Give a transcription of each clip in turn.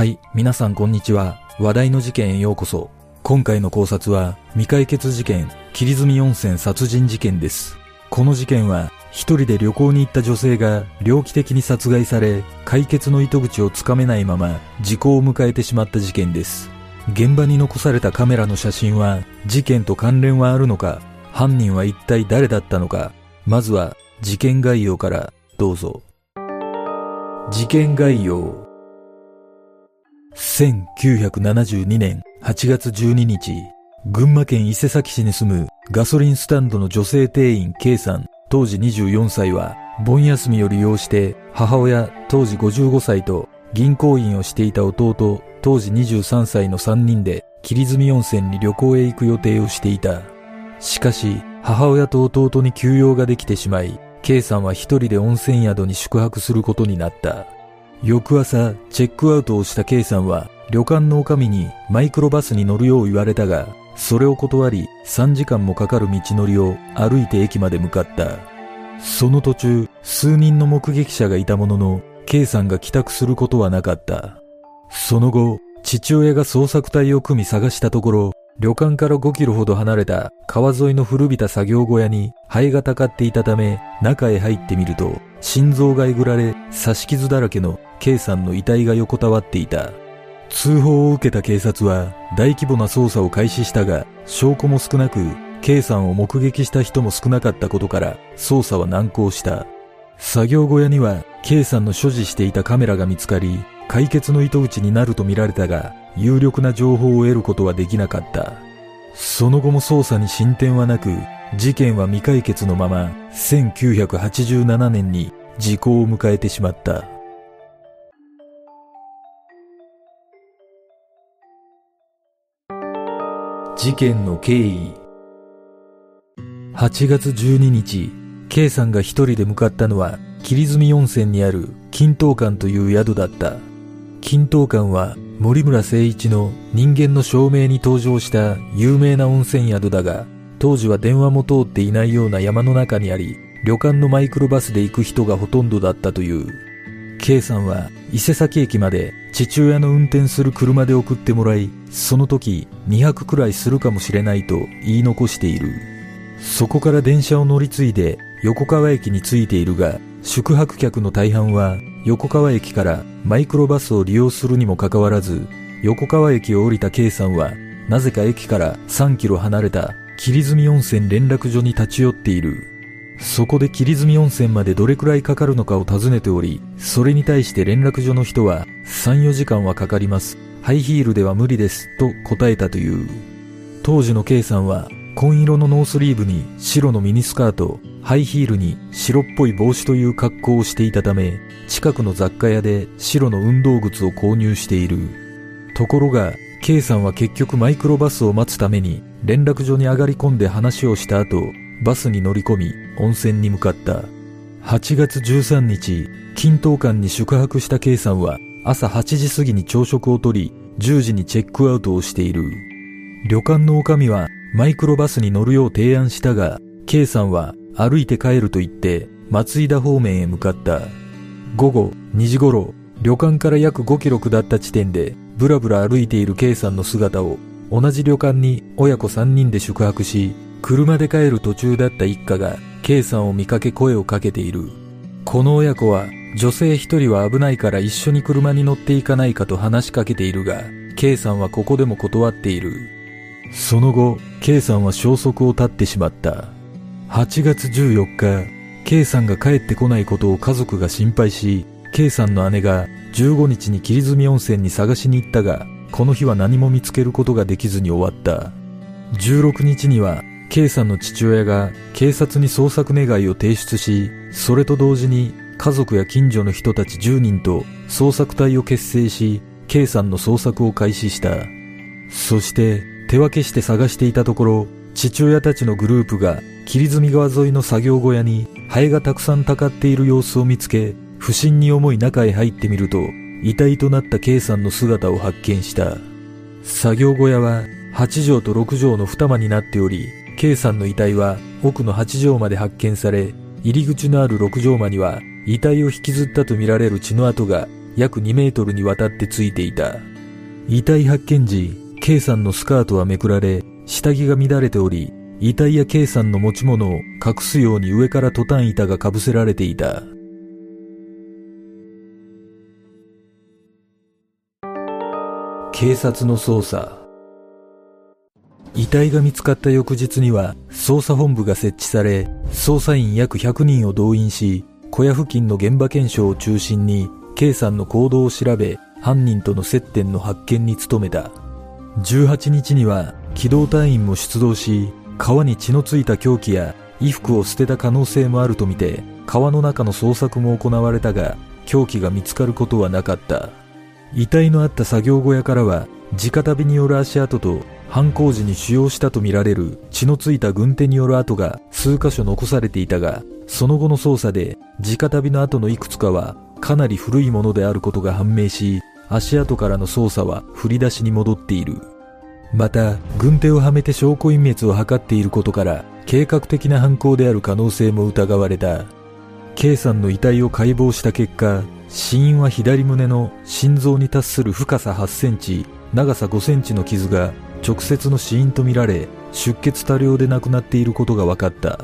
はい、皆さんこんにちは。話題の事件へようこそ。今回の考察は、未解決事件、霧積温泉殺人事件です。この事件は、一人で旅行に行った女性が猟奇的に殺害され、解決の糸口をつかめないまま、時効を迎えてしまった事件です。現場に残されたカメラの写真は、事件と関連はあるのか、犯人は一体誰だったのか、まずは、事件概要から、どうぞ。事件概要。1972年8月12日、群馬県伊勢崎市に住むガソリンスタンドの女性店員 K さん、当時24歳は、盆休みを利用して母親当時55歳と銀行員をしていた弟当時23歳の3人で霧積温泉に旅行へ行く予定をしていた。しかし、母親と弟に休養ができてしまい、K さんは一人で温泉宿に宿泊することになった。翌朝、チェックアウトをした K さんは、旅館の女将にマイクロバスに乗るよう言われたが、それを断り、3時間もかかる道のりを歩いて駅まで向かった。その途中、数人の目撃者がいたものの、K さんが帰宅することはなかった。その後、父親が捜索隊を組み探したところ、旅館から5キロほど離れた川沿いの古びた作業小屋に灰がたかっていたため、中へ入ってみると、心臓がえぐられ、刺し傷だらけの K さんの遺体が横たわっていた。通報を受けた警察は大規模な捜査を開始したが、証拠も少なく、K さんを目撃した人も少なかったことから、捜査は難航した。作業小屋には K さんの所持していたカメラが見つかり、解決の糸口になると見られたが、有力な情報を得ることはできなかった。その後も捜査に進展はなく、事件は未解決のまま、1987年に時効を迎えてしまった。事件の経緯8月12日、K さんが一人で向かったのは、霧積温泉にある金東館という宿だった。金東館は森村誠一の人間の証明に登場した有名な温泉宿だが、当時は電話も通っていないような山の中にあり、旅館のマイクロバスで行く人がほとんどだったという。K さんは伊勢崎駅まで父親の運転する車で送ってもらい、その時200くらいするかもしれないと言い残している。そこから電車を乗り継いで横川駅に着いているが、宿泊客の大半は横川駅からマイクロバスを利用するにもかかわらず、横川駅を降りた K さんは、なぜか駅から3キロ離れた霧積温泉連絡所に立ち寄っている。そこで霧積温泉までどれくらいかかるのかを尋ねており、それに対して連絡所の人は、3、4時間はかかります。ハイヒールでは無理です。と答えたという。当時の K さんは、紺色のノースリーブに白のミニスカート、ハイヒールに白っぽい帽子という格好をしていたため、近くの雑貨屋で白の運動靴を購入している。ところが、K さんは結局マイクロバスを待つために連絡所に上がり込んで話をした後、バスに乗り込み温泉に向かった。8月13日、金東館に宿泊した K さんは朝8時過ぎに朝食をとり、10時にチェックアウトをしている。旅館の女将はマイクロバスに乗るよう提案したが、K さんは歩いて帰ると言って松井田方面へ向かった。午後2時頃、旅館から約5キロ下った地点でブラブラ歩いている K さんの姿を同じ旅館に親子3人で宿泊し、車で帰る途中だった一家が K さんを見かけ声をかけている。この親子は女性一人は危ないから一緒に車に乗っていかないかと話しかけているが、K さんはここでも断っている。その後、K さんは消息を絶ってしまった。8月14日、K さんが帰ってこないことを家族が心配し、K さんの姉が15日に霧積温泉に探しに行ったが、この日は何も見つけることができずに終わった。16日には、K さんの父親が警察に捜索願いを提出し、それと同時に家族や近所の人たち10人と捜索隊を結成し、K さんの捜索を開始した。そして手分けして探していたところ、父親たちのグループが霧積川沿いの作業小屋にハエがたくさんたかっている様子を見つけ、不審に思い中へ入ってみると、遺体となった K さんの姿を発見した。作業小屋は8畳と6畳の二間になっており、K さんの遺体は奥の8畳まで発見され、入り口のある6畳間には遺体を引きずったとみられる血の跡が約2メートルにわたってついていた。遺体発見時、K さんのスカートはめくられ、下着が乱れており、遺体や K さんの持ち物を隠すように上からトタン板が被せられていた。警察の捜査遺体が見つかった翌日には捜査本部が設置され捜査員約100人を動員し小屋付近の現場検証を中心に K さんの行動を調べ犯人との接点の発見に努めた18日には機動隊員も出動し川に血のついた凶器や衣服を捨てた可能性もあるとみて川の中の捜索も行われたが凶器が見つかることはなかった。遺体のあった作業小屋からは直旅による足跡と犯行時に使用したとみられる血のついた軍手による跡が数箇所残されていたがその後の捜査で直旅の跡のいくつかはかなり古いものであることが判明し足跡からの捜査は振り出しに戻っているまた軍手をはめて証拠隠滅を図っていることから計画的な犯行である可能性も疑われた K さんの遺体を解剖した結果死因は左胸の心臓に達する深さ8センチ、長さ5センチの傷が直接の死因とみられ、出血多量で亡くなっていることが分かった。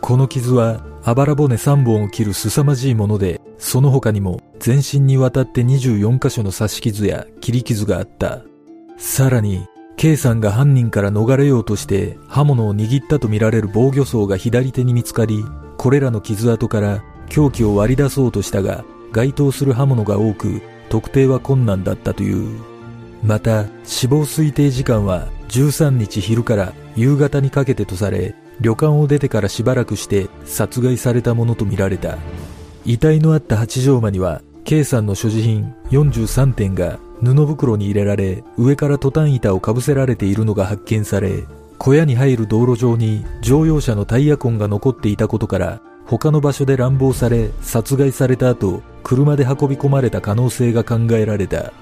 この傷は、あばら骨3本を切る凄まじいもので、その他にも全身にわたって24箇所の刺し傷や切り傷があった。さらに、K さんが犯人から逃れようとして刃物を握ったとみられる防御層が左手に見つかり、これらの傷跡から凶器を割り出そうとしたが、該当する刃物が多く、特定は困難だったという。また、死亡推定時間は13日昼から夕方にかけてとされ、旅館を出てからしばらくして殺害されたものとみられた。遺体のあった八丈間には、K さんの所持品43点が布袋に入れられ、上からトタン板をかぶせられているのが発見され、小屋に入る道路上に乗用車のタイヤ痕が残っていたことから、他の場所で乱暴され殺害された後、車で運び込まれた可能性が考えられた。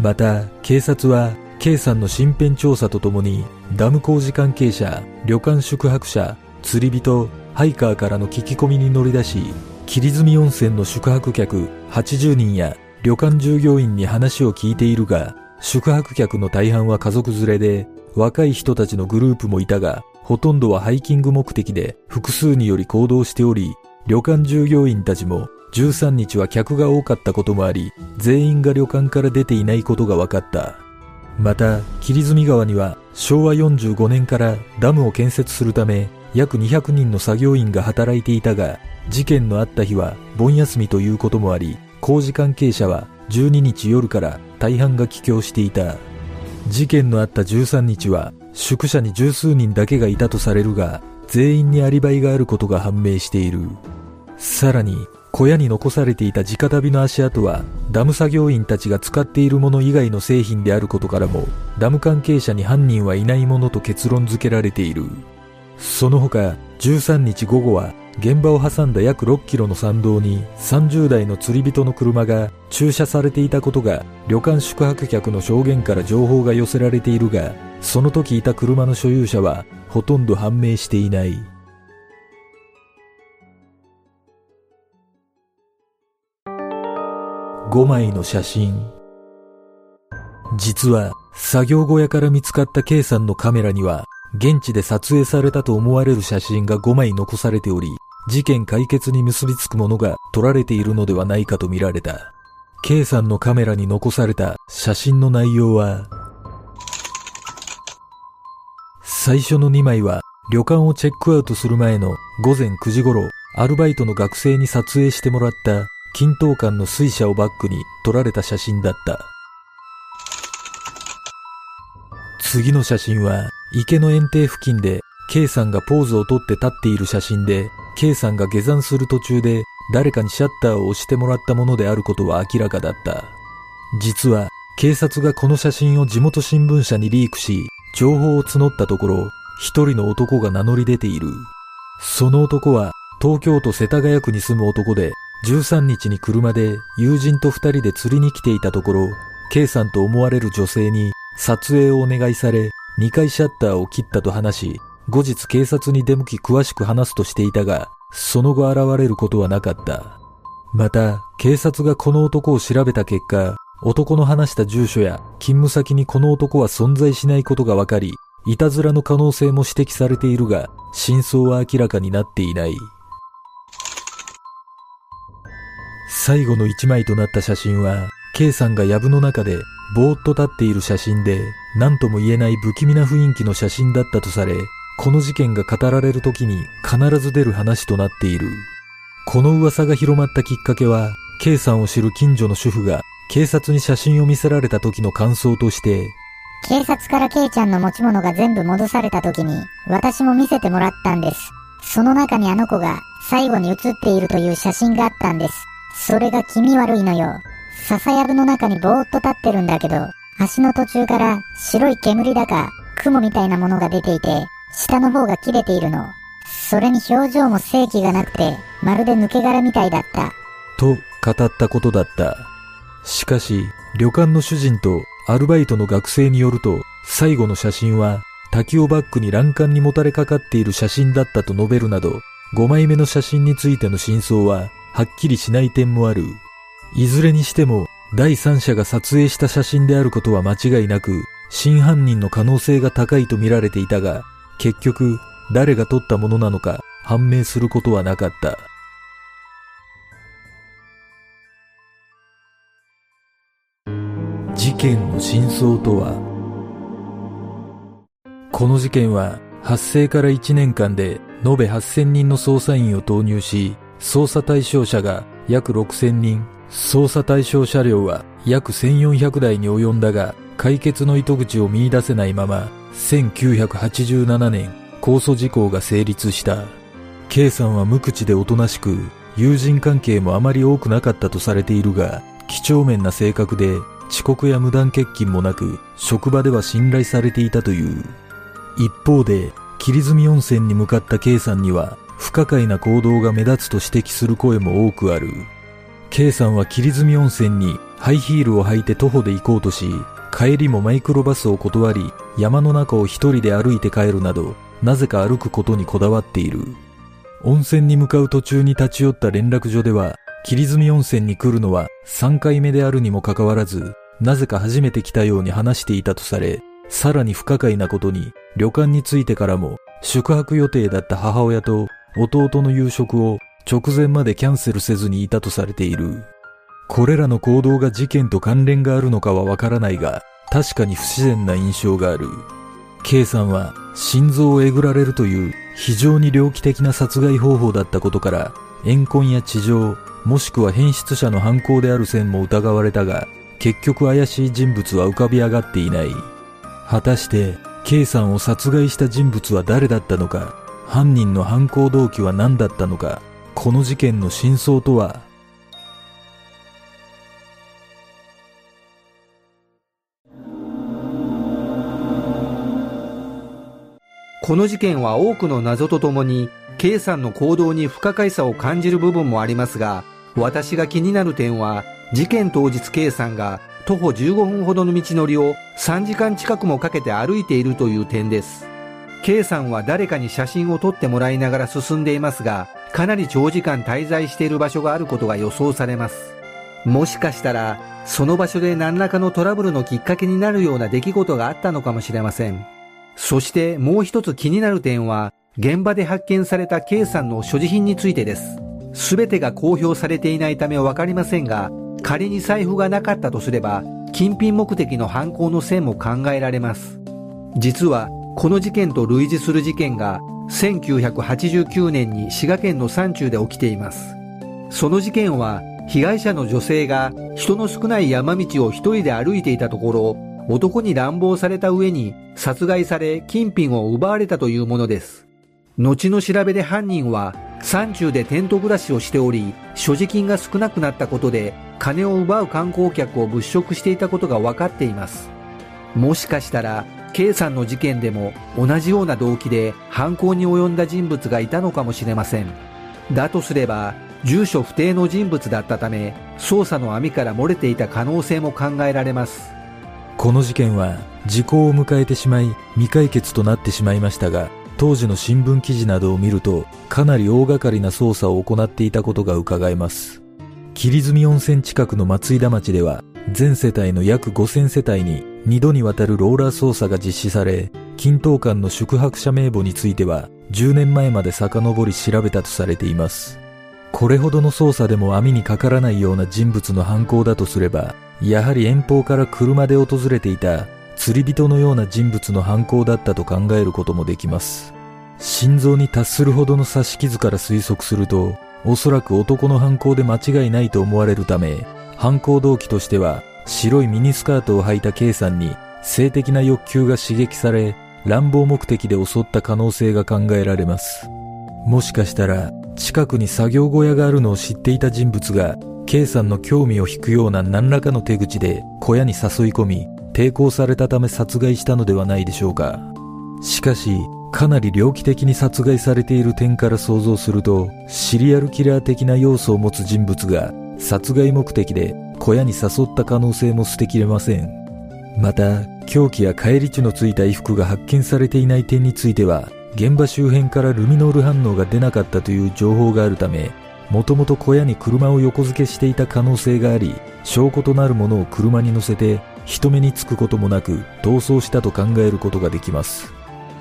また、警察は、K さんの身辺調査とともに、ダム工事関係者、旅館宿泊者、釣り人、ハイカーからの聞き込みに乗り出し、霧積温泉の宿泊客80人や旅館従業員に話を聞いているが、宿泊客の大半は家族連れで、若い人たちのグループもいたが、ほとんどはハイキング目的で複数により行動しており、旅館従業員たちも13日は客が多かったこともあり、全員が旅館から出ていないことが分かった。また、霧積川には昭和45年からダムを建設するため、約200人の作業員が働いていたが、事件のあった日は盆休みということもあり、工事関係者は12日夜から大半が帰郷していた。事件のあった13日は宿舎に十数人だけがいたとされるが、全員にアリバイがあることが判明している。さらに、小屋に残されていた直旅の足跡はダム作業員たちが使っているもの以外の製品であることからもダム関係者に犯人はいないものと結論付けられている。その他13日午後は現場を挟んだ約6キロの山道に30代の釣り人の車が駐車されていたことが旅館宿泊客の証言から情報が寄せられているがその時いた車の所有者はほとんど判明していない。5枚の写真。実は、作業小屋から見つかった K さんのカメラには、現地で撮影されたと思われる写真が5枚残されており、事件解決に結びつくものが撮られているのではないかと見られた。K さんのカメラに残された写真の内容は、最初の2枚は旅館をチェックアウトする前の午前9時頃、アルバイトの学生に撮影してもらった均等感の水車をバックに撮られた写真だった。次の写真は池の園庭付近で K さんがポーズをとって立っている写真で K さんが下山する途中で誰かにシャッターを押してもらったものであることは明らかだった。実は警察がこの写真を地元新聞社にリークし情報を募ったところ一人の男が名乗り出ている。その男は東京都世田谷区に住む男で13日に車で友人と二人で釣りに来ていたところ、K さんと思われる女性に撮影をお願いされ、2回シャッターを切ったと話し、後日警察に出向き詳しく話すとしていたが、その後現れることはなかった。また、警察がこの男を調べた結果、男の話した住所や勤務先にこの男は存在しないことが分かり、いたずらの可能性も指摘されているが、真相は明らかになっていない。最後の一枚となった写真は、K さんが藪の中でぼーっと立っている写真で、何とも言えない不気味な雰囲気の写真だったとされ、この事件が語られる時に必ず出る話となっている。この噂が広まったきっかけは、K さんを知る近所の主婦が警察に写真を見せられた時の感想として、警察から K ちゃんの持ち物が全部戻された時に、私も見せてもらったんです。その中にあの子が最後に写っているという写真があったんです。それが気味悪いのよ。笹やぶの中にぼーっと立ってるんだけど、足の途中から白い煙だか雲みたいなものが出ていて、下の方が切れているの。それに表情も正気がなくて、まるで抜け殻みたいだった。と語ったことだった。しかし、旅館の主人とアルバイトの学生によると、最後の写真は滝をバックに欄干にもたれかかっている写真だったと述べるなど、5枚目の写真についての真相ははっきりしない点もある。いずれにしても、第三者が撮影した写真であることは間違いなく、真犯人の可能性が高いと見られていたが、結局、誰が撮ったものなのか判明することはなかった。事件の真相とは？この事件は発生から1年間で延べ8000人の捜査員を投入し、捜査対象者が約6000人、捜査対象車両は約1400台に及んだが、解決の糸口を見出せないまま、1987年、控訴事項が成立した。K さんは無口でおとなしく、友人関係もあまり多くなかったとされているが、几帳面な性格で、遅刻や無断欠勤もなく、職場では信頼されていたという。一方で、霧積温泉に向かった K さんには、不可解な行動が目立つと指摘する声も多くある。K さんは霧積温泉にハイヒールを履いて徒歩で行こうとし、帰りもマイクロバスを断り、山の中を一人で歩いて帰るなど、なぜか歩くことにこだわっている。温泉に向かう途中に立ち寄った連絡所では、霧積温泉に来るのは3回目であるにもかかわらず、なぜか初めて来たように話していたとされ、さらに不可解なことに、旅館に着いてからも、宿泊予定だった母親と弟の夕食を直前までキャンセルせずにいたとされている。これらの行動が事件と関連があるのかはわからないが、確かに不自然な印象がある。K さんは心臓をえぐられるという非常に猟奇的な殺害方法だったことから、怨恨や地上、もしくは変質者の犯行である線も疑われたが、結局怪しい人物は浮かび上がっていない。果たして、K さんを殺害した人物は誰だったのか、犯人の犯行動機は何だったのか、この事件の真相とは？この事件は多くの謎とともに、K さんの行動に不可解さを感じる部分もありますが、私が気になる点は、事件当日 K さんが徒歩15分ほどの道のりを3時間近くもかけて歩いているという点です。K さんは誰かに写真を撮ってもらいながら進んでいますが、かなり長時間滞在している場所があることが予想されます。もしかしたら、その場所で何らかのトラブルのきっかけになるような出来事があったのかもしれません。そしてもう一つ気になる点は、現場で発見された K さんの所持品についてです。すべてが公表されていないためわかりませんが、仮に財布がなかったとすれば、金品目的の犯行の線も考えられます。実は、この事件と類似する事件が1989年に滋賀県の山中で起きています。その事件は被害者の女性が人の少ない山道を一人で歩いていたところ、男に乱暴された上に殺害され金品を奪われたというものです。後の調べで犯人は山中でテント暮らしをしており、所持金が少なくなったことで金を奪う観光客を物色していたことが分かっています。もしかしたら K さんの事件でも同じような動機で犯行に及んだ人物がいたのかもしれません。だとすれば、住所不定の人物だったため、捜査の網から漏れていた可能性も考えられます。この事件は時効を迎えてしまい未解決となってしまいましたが、当時の新聞記事などを見ると、かなり大掛かりな捜査を行っていたことが伺えます。霧住温泉近くの松井田町では、全世帯の約5000世帯に2度にわたるローラー捜査が実施され、均等館の宿泊者名簿については、10年前まで遡り調べたとされています。これほどの捜査でも網にかからないような人物の犯行だとすれば、やはり遠方から車で訪れていた釣り人のような人物の犯行だったと考えることもできます。心臓に達するほどの刺し傷から推測すると、おそらく男の犯行で間違いないと思われるため、犯行動機としては、白いミニスカートを履いた K さんに性的な欲求が刺激され、乱暴目的で襲った可能性が考えられます。もしかしたら、近くに作業小屋があるのを知っていた人物が、K さんの興味を引くような何らかの手口で小屋に誘い込み、抵抗されたため殺害したのではないでしょうか。しかし、かなり猟奇的に殺害されている点から想像すると、シリアルキラー的な要素を持つ人物が殺害目的で小屋に誘った可能性も捨てきれません。また、凶器や返り血のついた衣服が発見されていない点については、現場周辺からルミノール反応が出なかったという情報があるため、もともと小屋に車を横付けしていた可能性があり、証拠となるものを車に乗せて人目につくこともなく逃走したと考えることができます。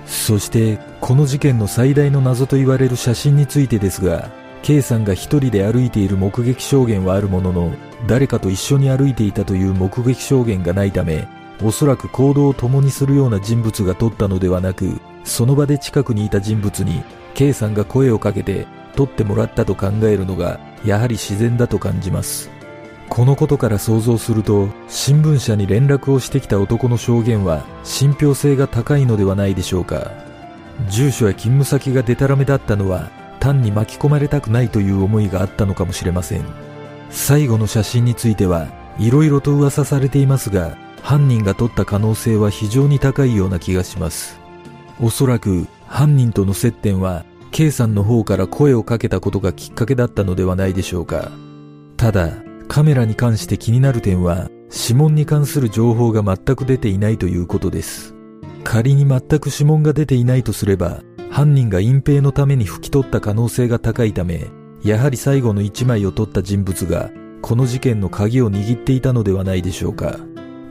そして、この事件の最大の謎と言われる写真についてですが、K さんが一人で歩いている目撃証言はあるものの、誰かと一緒に歩いていたという目撃証言がないため、おそらく行動を共にするような人物が撮ったのではなく、その場で近くにいた人物に K さんが声をかけて撮ってもらったと考えるのがやはり自然だと感じます。このことから想像すると、新聞社に連絡をしてきた男の証言は信憑性が高いのではないでしょうか。住所や勤務先がデタラメだったのは単に巻き込まれたくないという思いがあったのかもしれません。最後の写真については色々と噂されていますが、犯人が撮った可能性は非常に高いような気がします。おそらく犯人との接点は K さんの方から声をかけたことがきっかけだったのではないでしょうか。ただ、カメラに関して気になる点は、指紋に関する情報が全く出ていないということです。仮に全く指紋が出ていないとすれば、犯人が隠蔽のために拭き取った可能性が高いため、やはり最後の一枚を取った人物が、この事件の鍵を握っていたのではないでしょうか。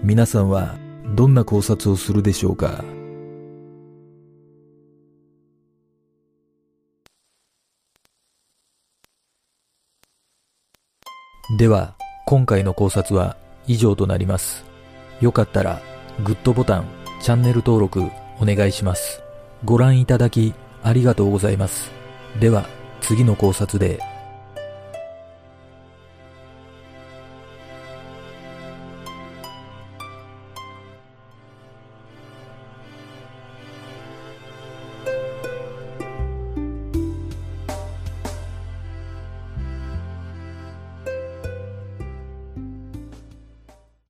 皆さんは、どんな考察をするでしょうか。では、今回の考察は以上となります。よかったら、グッドボタン、チャンネル登録お願いします。ご覧いただきありがとうございます。では、次の考察で